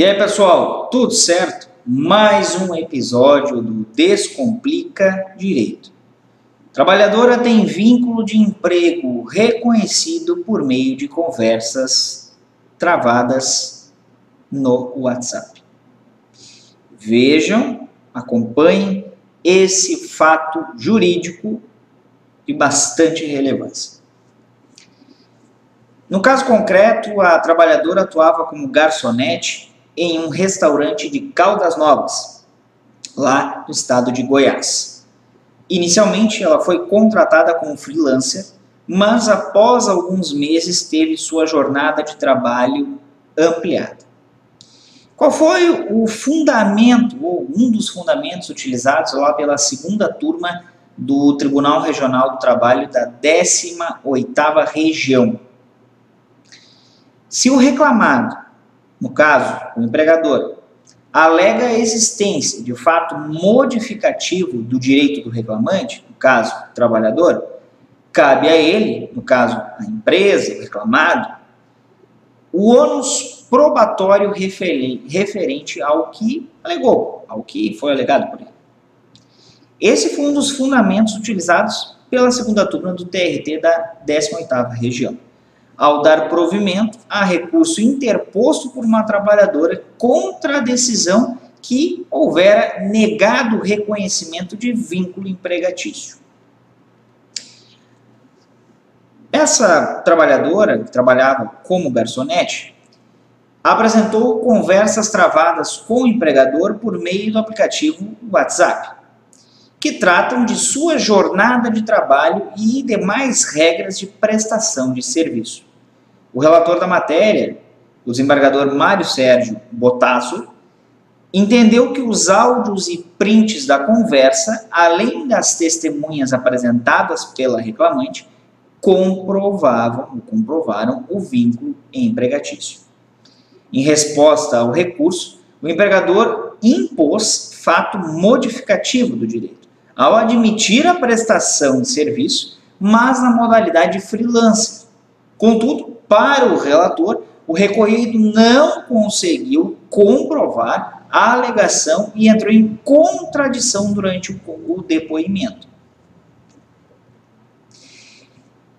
E aí, pessoal, tudo certo? Mais um episódio do Descomplica Direito. Trabalhadora tem vínculo de emprego reconhecido por meio de conversas travadas no WhatsApp. Vejam, acompanhem esse fato jurídico de bastante relevância. No caso concreto, a trabalhadora atuava como garçonete em um restaurante de Caldas Novas, lá no estado de Goiás. Inicialmente, ela foi contratada como freelancer, mas após alguns meses teve sua jornada de trabalho ampliada. Qual foi o fundamento, ou um dos fundamentos utilizados lá pela segunda turma do Tribunal Regional do Trabalho da 18ª Região? Se o reclamado no caso, o empregador, alega a existência de fato modificativo do direito do reclamante, no caso, o trabalhador, cabe a ele, no caso, a empresa, o reclamado, o ônus probatório referente ao que alegou, ao que foi alegado por ele. Esse foi um dos fundamentos utilizados pela segunda turma do TRT da 18ª região ao dar provimento a recurso interposto por uma trabalhadora contra a decisão que houvera negado o reconhecimento de vínculo empregatício. Essa trabalhadora, que trabalhava como garçonete, apresentou conversas travadas com o empregador por meio do aplicativo WhatsApp, que tratam de sua jornada de trabalho e demais regras de prestação de serviço. O relator da matéria, o desembargador Mário Sérgio Botasso, entendeu que os áudios e prints da conversa, além das testemunhas apresentadas pela reclamante, comprovavam, comprovaram o vínculo empregatício. Em resposta ao recurso, o empregador impôs fato modificativo do direito, ao admitir a prestação de serviço, mas na modalidade freelancer. Contudo, para o relator, o recorrido não conseguiu comprovar a alegação e entrou em contradição durante o depoimento.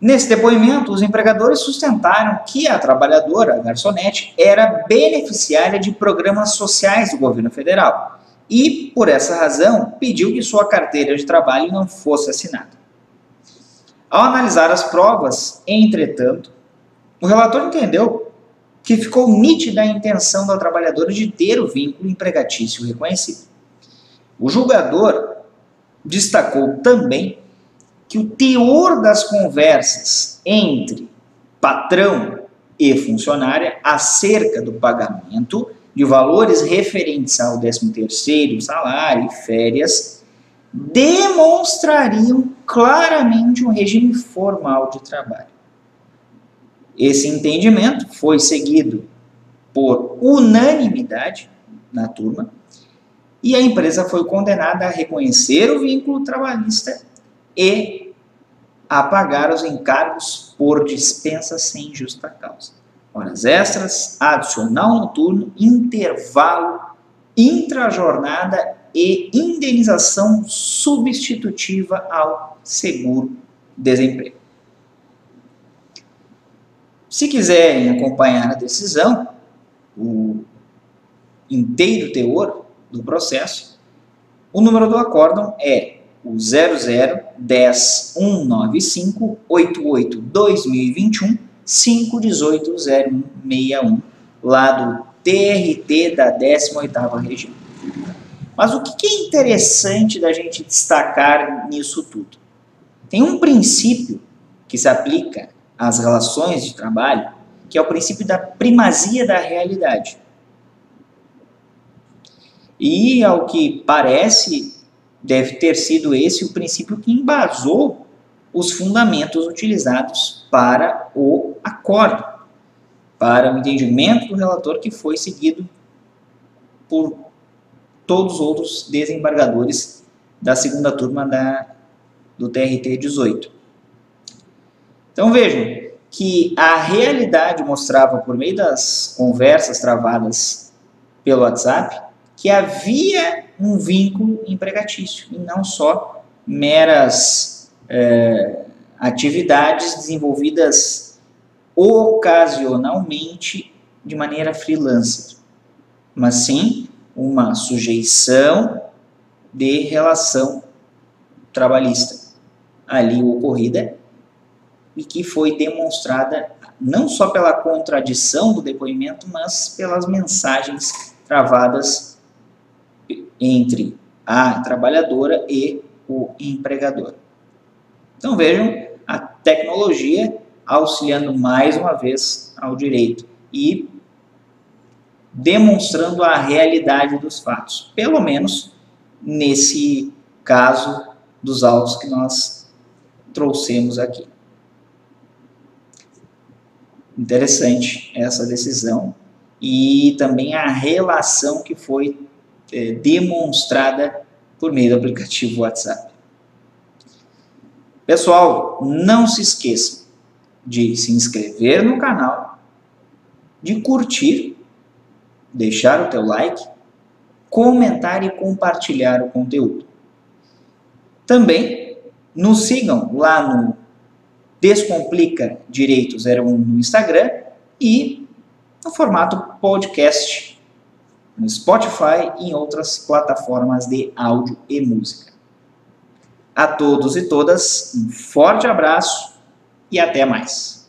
Nesse depoimento, os empregadores sustentaram que a trabalhadora, a garçonete, era beneficiária de programas sociais do governo federal e, por essa razão, pediu que sua carteira de trabalho não fosse assinada. Ao analisar as provas, entretanto, o relator entendeu que ficou nítida a intenção da trabalhadora de ter o vínculo empregatício reconhecido. O julgador destacou também que o teor das conversas entre patrão e funcionária acerca do pagamento de valores referentes ao 13º, salário e férias demonstrariam claramente um regime formal de trabalho. Esse entendimento foi seguido por unanimidade na turma e a empresa foi condenada a reconhecer o vínculo trabalhista e a pagar os encargos por dispensa sem justa causa. Horas extras, adicional noturno, intervalo, intrajornada e indenização substitutiva ao seguro-desemprego. Se quiserem acompanhar a decisão, o inteiro teor do processo, o número do acórdão é o 0010195 88 2021 518 0161 lá do TRT da 18ª região. Mas o que é interessante da gente destacar nisso tudo? Tem um princípio que se aplica as relações de trabalho, que é o princípio da primazia da realidade. E, ao que parece, deve ter sido esse o princípio que embasou os fundamentos utilizados para o acordo, para o entendimento do relator que foi seguido por todos os outros desembargadores da segunda turma da, do TRT 18. Então vejam que a realidade mostrava por meio das conversas travadas pelo WhatsApp que havia um vínculo empregatício e não só meras é, atividades desenvolvidas ocasionalmente de maneira freelancer, mas sim uma sujeição de relação trabalhista. Ali ocorrida e que foi demonstrada não só pela contradição do depoimento, mas pelas mensagens travadas entre a trabalhadora e o empregador. Então vejam a tecnologia auxiliando mais uma vez ao direito e demonstrando a realidade dos fatos, pelo menos nesse caso dos autos que nós trouxemos aqui. Interessante essa decisão e também a relação que foi é, demonstrada por meio do aplicativo WhatsApp. Pessoal, não se esqueçam de se inscrever no canal, de curtir, deixar o teu like, comentar e compartilhar o conteúdo. Também nos sigam lá no Descomplica Direito 01 no Instagram e no formato podcast no Spotify e em outras plataformas de áudio e música. A todos e todas, um forte abraço e até mais.